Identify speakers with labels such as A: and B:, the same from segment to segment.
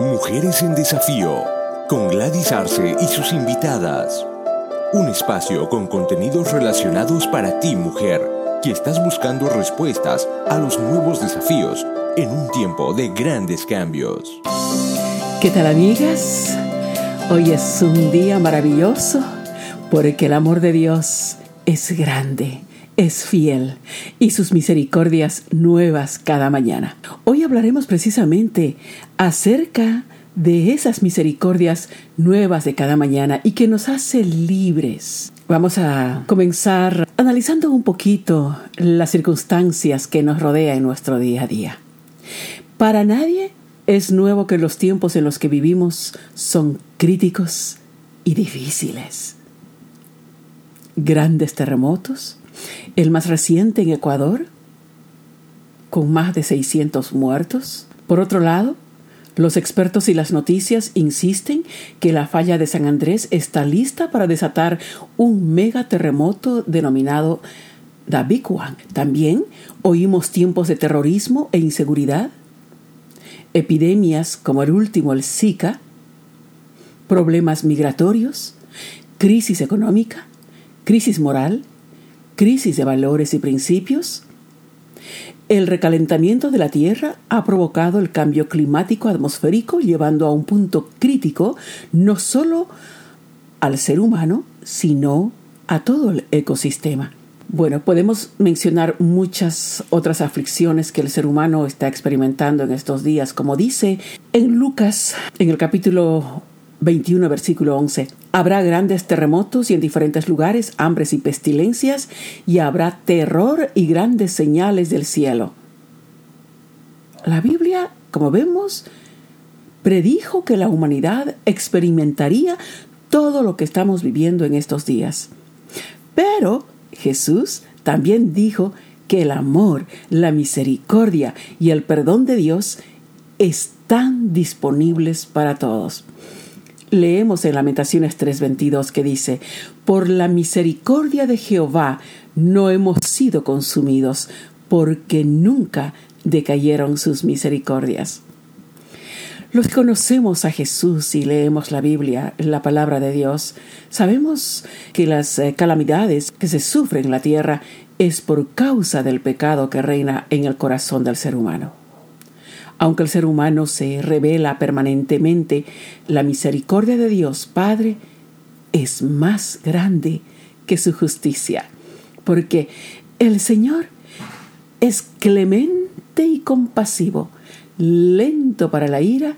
A: Mujeres en Desafío, con Gladys Arce y sus invitadas. Un espacio con contenidos relacionados para ti, mujer, que estás buscando respuestas a los nuevos desafíos en un tiempo de grandes cambios.
B: ¿Qué tal, amigas? Hoy es un día maravilloso porque el amor de Dios es grande es fiel y sus misericordias nuevas cada mañana. Hoy hablaremos precisamente acerca de esas misericordias nuevas de cada mañana y que nos hace libres. Vamos a comenzar analizando un poquito las circunstancias que nos rodean en nuestro día a día. Para nadie es nuevo que los tiempos en los que vivimos son críticos y difíciles. Grandes terremotos, el más reciente en Ecuador, con más de 600 muertos. Por otro lado, los expertos y las noticias insisten que la falla de San Andrés está lista para desatar un megaterremoto denominado The. También oímos tiempos de terrorismo e inseguridad, epidemias como el último, el Zika, problemas migratorios, crisis económica, crisis moral, crisis de valores y principios? El recalentamiento de la Tierra ha provocado el cambio climático atmosférico, llevando a un punto crítico no solo al ser humano, sino a todo el ecosistema. Bueno, podemos mencionar muchas otras aflicciones que el ser humano está experimentando en estos días, como dice en Lucas, en el capítulo 21, versículo 11. Habrá grandes terremotos y en diferentes lugares hambres y pestilencias, y habrá terror y grandes señales del cielo. La Biblia, como vemos, predijo que la humanidad experimentaría todo lo que estamos viviendo en estos días. Pero Jesús también dijo que el amor, la misericordia y el perdón de Dios están disponibles para todos. Leemos en Lamentaciones 3:22 que dice, Por la misericordia de Jehová no hemos sido consumidos, porque nunca decayeron sus misericordias. Los que conocemos a Jesús y leemos la Biblia, la palabra de Dios, sabemos que las eh, calamidades que se sufren en la tierra es por causa del pecado que reina en el corazón del ser humano. Aunque el ser humano se revela permanentemente, la misericordia de Dios Padre es más grande que su justicia, porque el Señor es clemente y compasivo, lento para la ira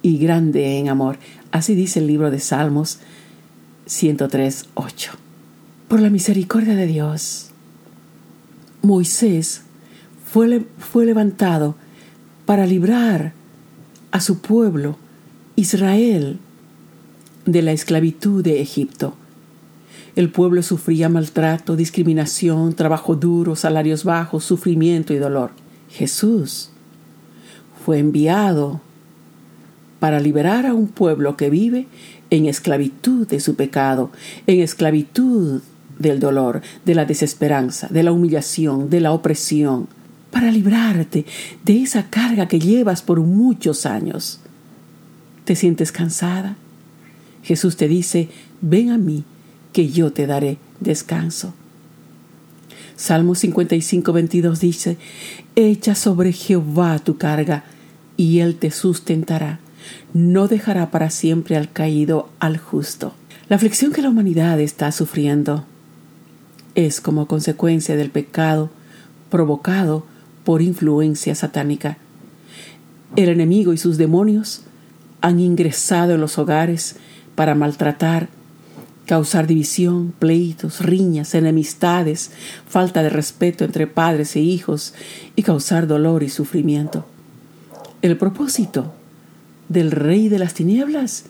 B: y grande en amor. Así dice el libro de Salmos 103, 8. Por la misericordia de Dios, Moisés fue, fue levantado para librar a su pueblo, Israel, de la esclavitud de Egipto. El pueblo sufría maltrato, discriminación, trabajo duro, salarios bajos, sufrimiento y dolor. Jesús fue enviado para liberar a un pueblo que vive en esclavitud de su pecado, en esclavitud del dolor, de la desesperanza, de la humillación, de la opresión, para librarte de esa carga que llevas por muchos años. ¿Te sientes cansada? Jesús te dice, ven a mí, que yo te daré descanso. Salmo 55, 22 dice, Echa sobre Jehová tu carga, y él te sustentará. No dejará para siempre al caído al justo. La aflicción que la humanidad está sufriendo es como consecuencia del pecado provocado por influencia satánica. El enemigo y sus demonios han ingresado en los hogares para maltratar, causar división, pleitos, riñas, enemistades, falta de respeto entre padres e hijos y causar dolor y sufrimiento. El propósito del rey de las tinieblas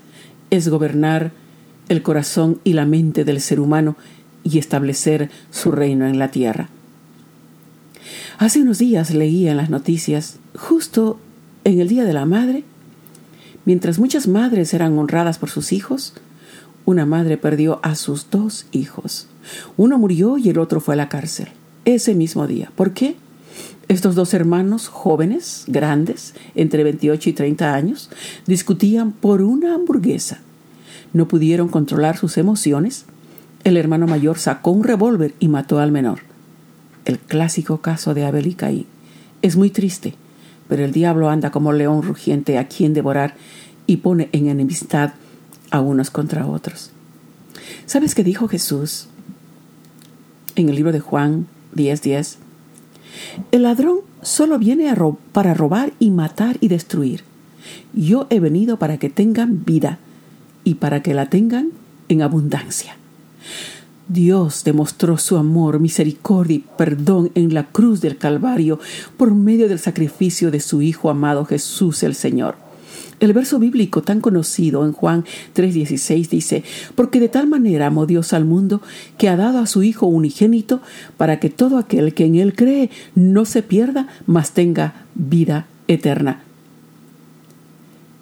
B: es gobernar el corazón y la mente del ser humano y establecer su reino en la tierra. Hace unos días leía en las noticias, justo en el Día de la Madre, mientras muchas madres eran honradas por sus hijos, una madre perdió a sus dos hijos. Uno murió y el otro fue a la cárcel ese mismo día. ¿Por qué? Estos dos hermanos jóvenes, grandes, entre 28 y 30 años, discutían por una hamburguesa. No pudieron controlar sus emociones. El hermano mayor sacó un revólver y mató al menor. El clásico caso de Abel y Caín. Es muy triste, pero el diablo anda como león rugiente a quien devorar y pone en enemistad a unos contra otros. ¿Sabes qué dijo Jesús en el libro de Juan 10:10? El ladrón solo viene para robar y matar y destruir. Yo he venido para que tengan vida y para que la tengan en abundancia. Dios demostró su amor, misericordia y perdón en la cruz del Calvario por medio del sacrificio de su Hijo amado Jesús el Señor. El verso bíblico tan conocido en Juan 3:16 dice, porque de tal manera amó Dios al mundo que ha dado a su Hijo unigénito para que todo aquel que en Él cree no se pierda, mas tenga vida eterna.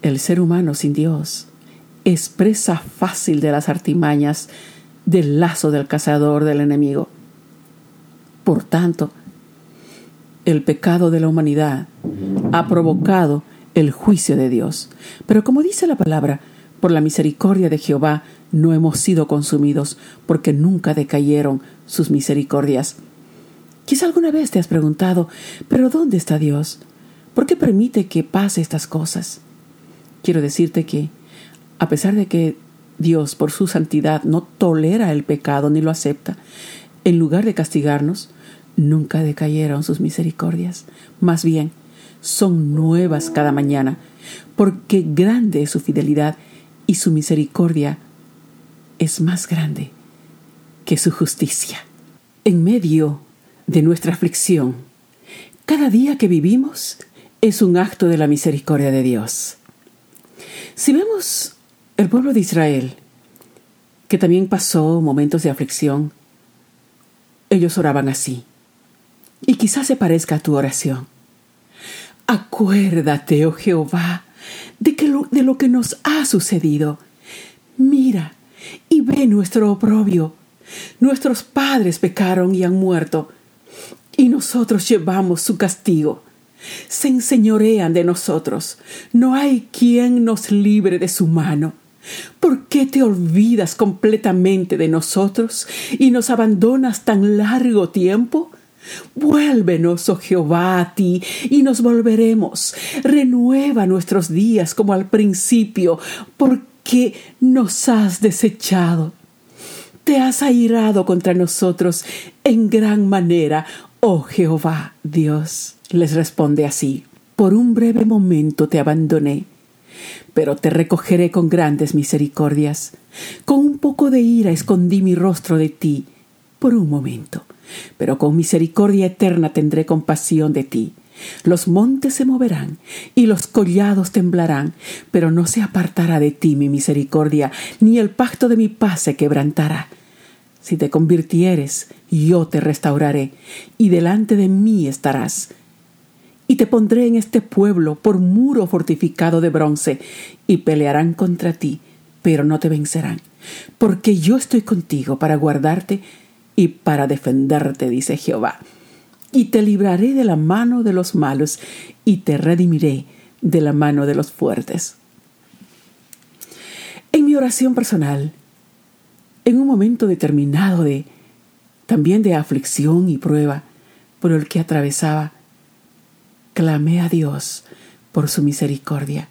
B: El ser humano sin Dios es presa fácil de las artimañas del lazo del cazador del enemigo. Por tanto, el pecado de la humanidad ha provocado el juicio de Dios. Pero como dice la palabra, por la misericordia de Jehová no hemos sido consumidos, porque nunca decayeron sus misericordias. Quizá alguna vez te has preguntado, pero ¿dónde está Dios? ¿Por qué permite que pase estas cosas? Quiero decirte que, a pesar de que Dios, por su santidad, no tolera el pecado ni lo acepta, en lugar de castigarnos, nunca decayeron sus misericordias. Más bien, son nuevas cada mañana, porque grande es su fidelidad y su misericordia es más grande que su justicia. En medio de nuestra aflicción, cada día que vivimos es un acto de la misericordia de Dios. Si vemos el pueblo de Israel, que también pasó momentos de aflicción, ellos oraban así. Y quizás se parezca a tu oración. Acuérdate, oh Jehová, de, que de lo que nos ha sucedido. Mira y ve nuestro oprobio. Nuestros padres pecaron y han muerto, y nosotros llevamos su castigo. Se enseñorean de nosotros. No hay quien nos libre de su mano. ¿Por qué te olvidas completamente de nosotros y nos abandonas tan largo tiempo? Vuélvenos, oh Jehová, a ti, y nos volveremos. Renueva nuestros días como al principio, porque nos has desechado. Te has airado contra nosotros en gran manera, oh Jehová, Dios. Les responde así, por un breve momento te abandoné, pero te recogeré con grandes misericordias. Con un poco de ira escondí mi rostro de ti por un momento pero con misericordia eterna tendré compasión de ti. Los montes se moverán y los collados temblarán, pero no se apartará de ti mi misericordia, ni el pacto de mi paz se quebrantará. Si te convirtieres, yo te restauraré, y delante de mí estarás. Y te pondré en este pueblo por muro fortificado de bronce, y pelearán contra ti, pero no te vencerán, porque yo estoy contigo para guardarte y para defenderte, dice Jehová. Y te libraré de la mano de los malos y te redimiré de la mano de los fuertes. En mi oración personal, en un momento determinado de también de aflicción y prueba por el que atravesaba, clamé a Dios por su misericordia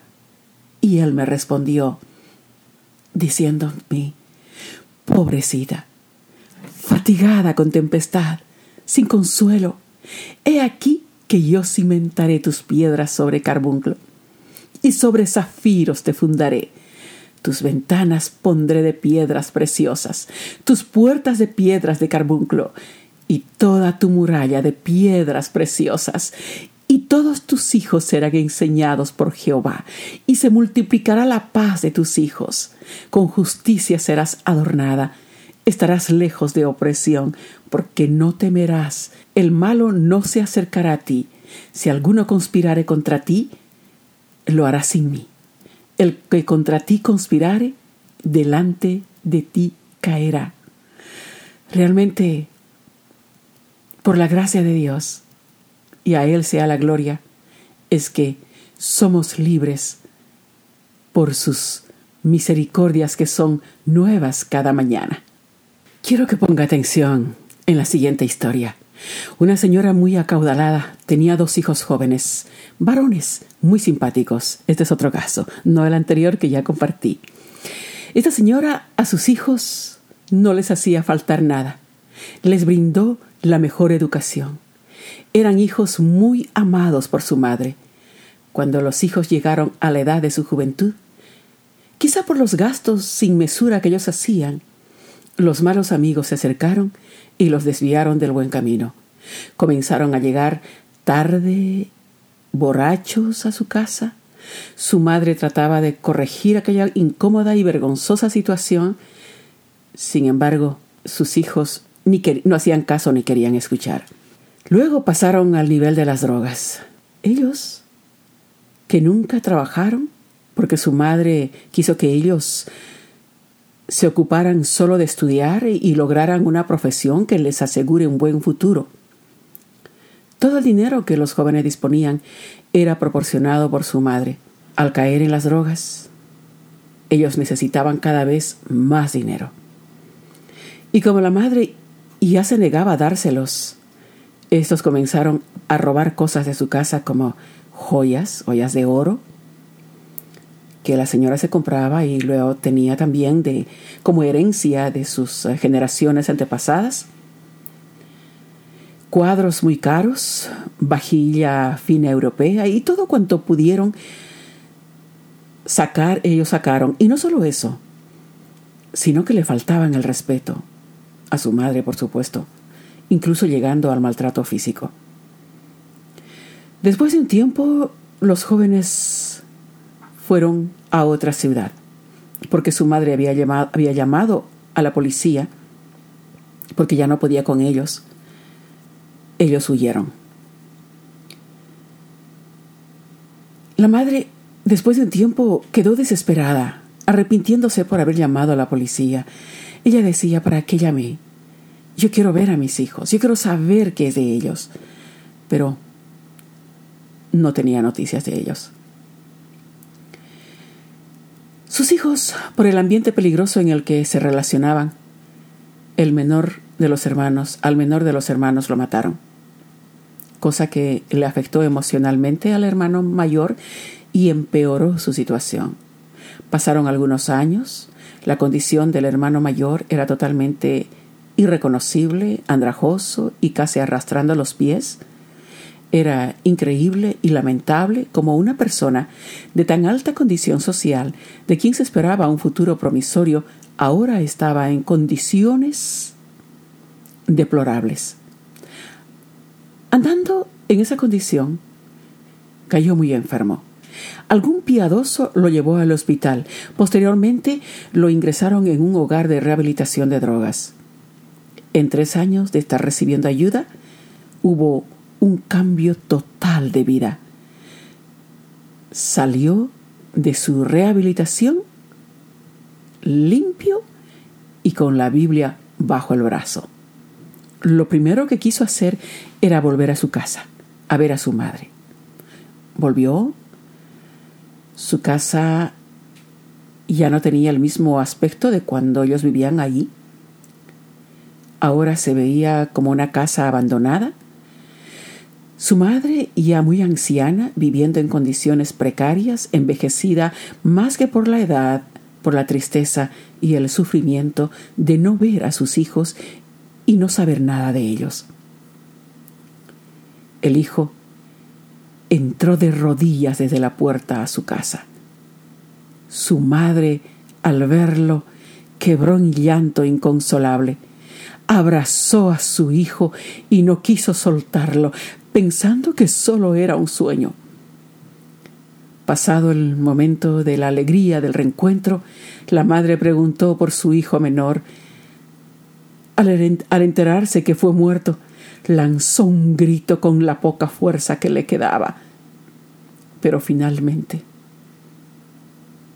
B: y Él me respondió diciéndome, pobrecita, fatigada con tempestad, sin consuelo. He aquí que yo cimentaré tus piedras sobre carbunclo, y sobre zafiros te fundaré. Tus ventanas pondré de piedras preciosas, tus puertas de piedras de carbunclo, y toda tu muralla de piedras preciosas, y todos tus hijos serán enseñados por Jehová, y se multiplicará la paz de tus hijos. Con justicia serás adornada, Estarás lejos de opresión, porque no temerás. El malo no se acercará a ti. Si alguno conspirare contra ti, lo hará sin mí. El que contra ti conspirare, delante de ti caerá. Realmente, por la gracia de Dios, y a Él sea la gloria, es que somos libres por sus misericordias que son nuevas cada mañana. Quiero que ponga atención en la siguiente historia. Una señora muy acaudalada tenía dos hijos jóvenes, varones muy simpáticos. Este es otro caso, no el anterior que ya compartí. Esta señora a sus hijos no les hacía faltar nada. Les brindó la mejor educación. Eran hijos muy amados por su madre. Cuando los hijos llegaron a la edad de su juventud, quizá por los gastos sin mesura que ellos hacían, los malos amigos se acercaron y los desviaron del buen camino. Comenzaron a llegar tarde, borrachos a su casa. Su madre trataba de corregir aquella incómoda y vergonzosa situación. Sin embargo, sus hijos no hacían caso ni querían escuchar. Luego pasaron al nivel de las drogas. Ellos, que nunca trabajaron, porque su madre quiso que ellos se ocuparan solo de estudiar y lograran una profesión que les asegure un buen futuro. Todo el dinero que los jóvenes disponían era proporcionado por su madre. Al caer en las drogas, ellos necesitaban cada vez más dinero. Y como la madre ya se negaba a dárselos, estos comenzaron a robar cosas de su casa como joyas, joyas de oro, que la señora se compraba y luego tenía también de como herencia de sus eh, generaciones antepasadas. Cuadros muy caros, vajilla fina europea y todo cuanto pudieron sacar, ellos sacaron. Y no solo eso, sino que le faltaban el respeto a su madre, por supuesto, incluso llegando al maltrato físico. Después de un tiempo, los jóvenes fueron a otra ciudad, porque su madre había llamado, a la policía, porque ya no podía con ellos. Ellos huyeron. La madre, después de un tiempo, quedó desesperada, arrepintiéndose por haber llamado a la policía. Ella decía, ¿para qué llamé? Yo quiero ver a mis hijos, yo quiero saber qué es de ellos. Pero no tenía noticias de ellos. Sus hijos, por el ambiente peligroso en el que se relacionaban, el menor de los hermanos, al menor de los hermanos lo mataron, cosa que le afectó emocionalmente al hermano mayor y empeoró su situación. Pasaron algunos años, la condición del hermano mayor era totalmente irreconocible, andrajoso y casi arrastrando los pies, era increíble y lamentable como una persona de tan alta condición social, de quien se esperaba un futuro promisorio, ahora estaba en condiciones deplorables. Andando en esa condición, cayó muy enfermo. Algún piadoso lo llevó al hospital. Posteriormente lo ingresaron en un hogar de rehabilitación de drogas. En tres años de estar recibiendo ayuda, hubo un cambio total de vida. Salió de su rehabilitación limpio y con la Biblia bajo el brazo. Lo primero que quiso hacer era volver a su casa, a ver a su madre. Volvió, su casa ya no tenía el mismo aspecto de cuando ellos vivían allí. Ahora se veía como una casa abandonada, su madre, ya muy anciana, viviendo en condiciones precarias, envejecida más que por la edad, por la tristeza y el sufrimiento de no ver a sus hijos y no saber nada de ellos. El hijo entró de rodillas desde la puerta a su casa. Su madre, al verlo, quebró en llanto inconsolable abrazó a su hijo y no quiso soltarlo, pensando que solo era un sueño. Pasado el momento de la alegría del reencuentro, la madre preguntó por su hijo menor. Al, enterarse que fue muerto, lanzó un grito con la poca fuerza que le quedaba. Pero finalmente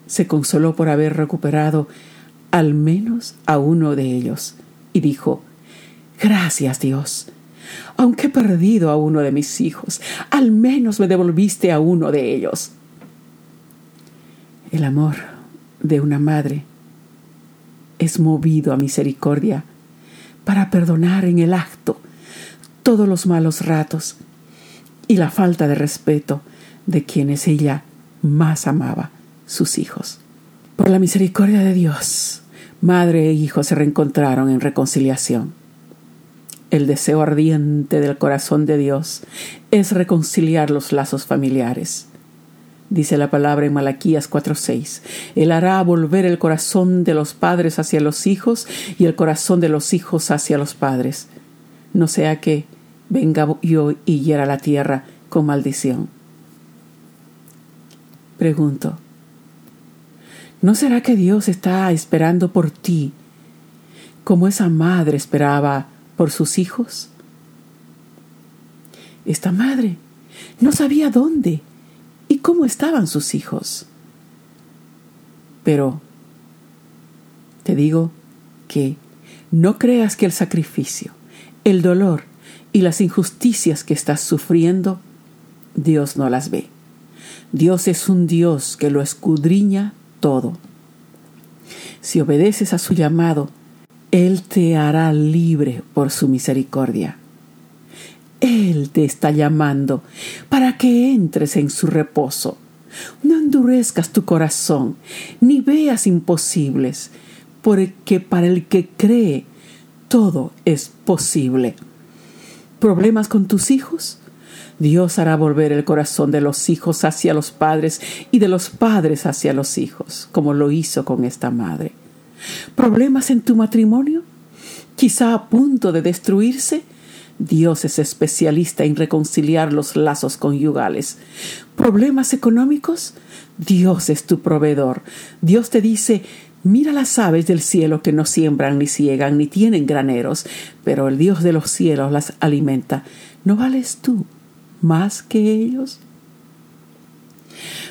B: se consoló por haber recuperado al menos a uno de ellos y dijo, Gracias Dios, Aunque he perdido a uno de mis hijos, al menos me devolviste a uno de ellos. El amor de una madre es movido a misericordia para perdonar en el acto todos los malos ratos y la falta de respeto de quienes ella más amaba, sus hijos. Por la misericordia de Dios, madre e hijo se reencontraron en reconciliación. El deseo ardiente del corazón de Dios es reconciliar los lazos familiares. Dice la palabra en Malaquías 4:6. Él hará volver el corazón de los padres hacia los hijos y el corazón de los hijos hacia los padres. No sea que venga yo y hiera la tierra con maldición. Pregunto, ¿no será que Dios está esperando por ti como esa madre esperaba por sus hijos? Esta madre no sabía dónde y cómo estaban sus hijos. Pero te digo que no creas que el sacrificio, el dolor y las injusticias que estás sufriendo, Dios no las ve. Dios es un Dios que lo escudriña todo. Si obedeces a su llamado, Él te hará libre por su misericordia. Él te está llamando para que entres en su reposo. No endurezcas tu corazón, ni veas imposibles, porque para el que cree, todo es posible. ¿Problemas con tus hijos? Dios hará volver el corazón de los hijos hacia los padres y de los padres hacia los hijos, como lo hizo con esta madre. ¿Problemas en tu matrimonio? Quizá a punto de destruirse. Dios es especialista en reconciliar los lazos conyugales. ¿Problemas económicos? Dios es tu proveedor. Dios te dice, Mira las aves del cielo que no siembran ni ciegan ni tienen graneros, pero el Dios de los cielos las alimenta. ¿No vales tú más que ellos?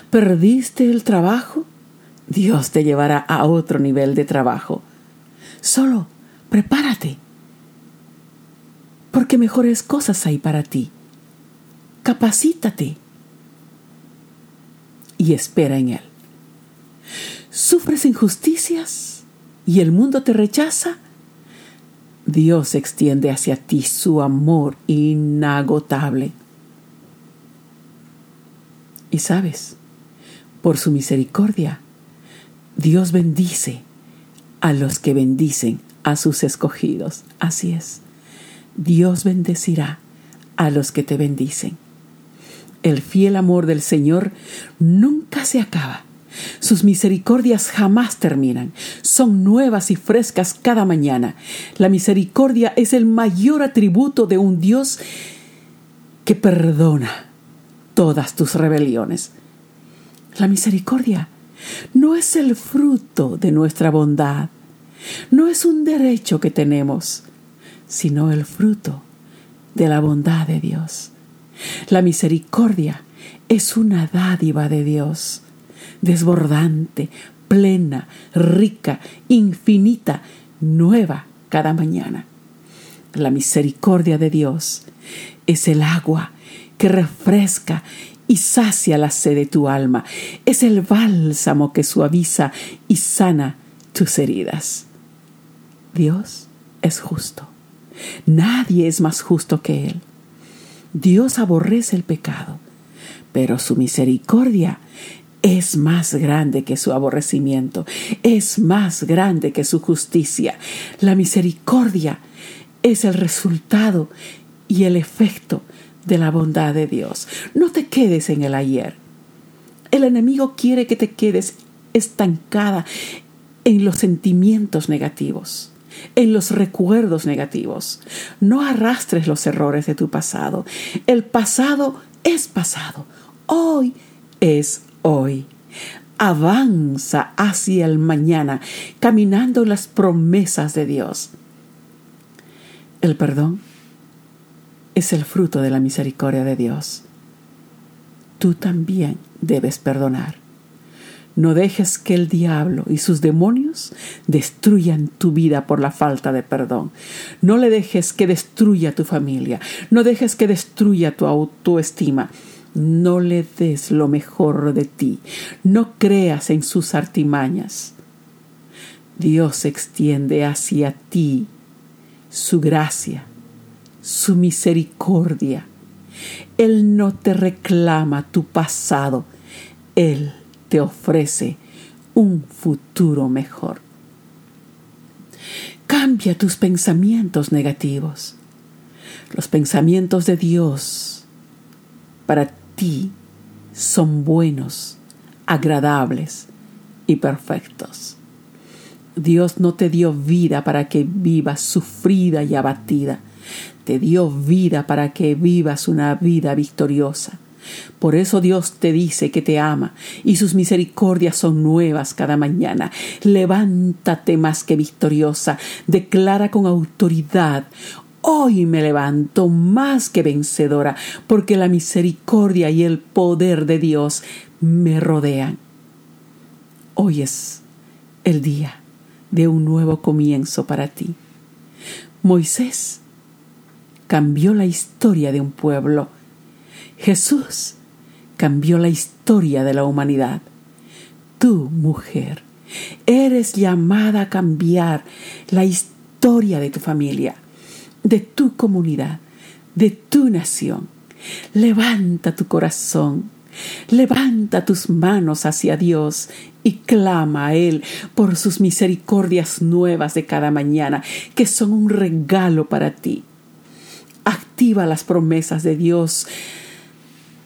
B: ¿Perdiste el trabajo? Dios te llevará a otro nivel de trabajo. Solo prepárate, porque mejores cosas hay para ti. Capacítate y espera en Él sufres injusticias y el mundo te rechaza, Dios extiende hacia ti su amor inagotable. Y sabes, por su misericordia, Dios bendice a los que bendicen a sus escogidos. Así es. Dios bendecirá a los que te bendicen. El fiel amor del Señor nunca se acaba sus misericordias jamás terminan, son nuevas y frescas cada mañana. La misericordia es el mayor atributo de un Dios que perdona todas tus rebeliones. La misericordia no es el fruto de nuestra bondad, no es un derecho que tenemos, sino el fruto de la bondad de Dios. La misericordia es una dádiva de Dios desbordante, plena, rica, infinita, nueva cada mañana. La misericordia de Dios es el agua que refresca y sacia la sed de tu alma. Es el bálsamo que suaviza y sana tus heridas. Dios es justo. Nadie es más justo que Él. Dios aborrece el pecado, pero su misericordia es más grande que su aborrecimiento, es más grande que su justicia. La misericordia es el resultado y el efecto de la bondad de Dios. No te quedes en el ayer. El enemigo quiere que te quedes estancada en los sentimientos negativos, en los recuerdos negativos. No arrastres los errores de tu pasado. El pasado es pasado. Hoy es hoy. Avanza hacia el mañana, caminando en las promesas de Dios. El perdón es el fruto de la misericordia de Dios. Tú también debes perdonar. No dejes que el diablo y sus demonios destruyan tu vida por la falta de perdón. No le dejes que destruya tu familia. No dejes que destruya tu autoestima. No le des lo mejor de ti. No creas en sus artimañas. Dios extiende hacia ti su gracia, su misericordia. Él no te reclama tu pasado. Él te ofrece un futuro mejor. Cambia tus pensamientos negativos. Los pensamientos de Dios para ti son buenos, agradables y perfectos. Dios no te dio vida para que vivas sufrida y abatida. Te dio vida para que vivas una vida victoriosa. Por eso Dios te dice que te ama y sus misericordias son nuevas cada mañana. Levántate más que victoriosa, declara con autoridad. Hoy me levanto más que vencedora, porque la misericordia y el poder de Dios me rodean. Hoy es el día de un nuevo comienzo para ti. Moisés cambió la historia de un pueblo Jesús cambió la historia de la humanidad. Tú, mujer, eres llamada a cambiar la historia de tu familia, de tu comunidad, de tu nación. Levanta tu corazón, levanta tus manos hacia Dios y clama a Él por sus misericordias nuevas de cada mañana, que son un regalo para ti. Activa las promesas de Dios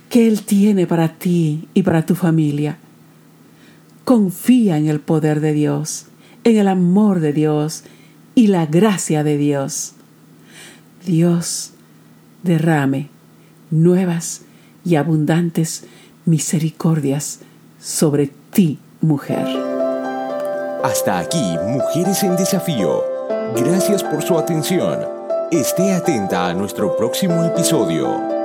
B: que Él tiene para ti y para tu familia. Confía en el poder de Dios, en el amor de Dios y la gracia de Dios. Dios derrame nuevas y abundantes misericordias sobre ti, mujer.
A: Hasta aquí, Mujeres en Desafío. Gracias por su atención. Esté atenta a nuestro próximo episodio.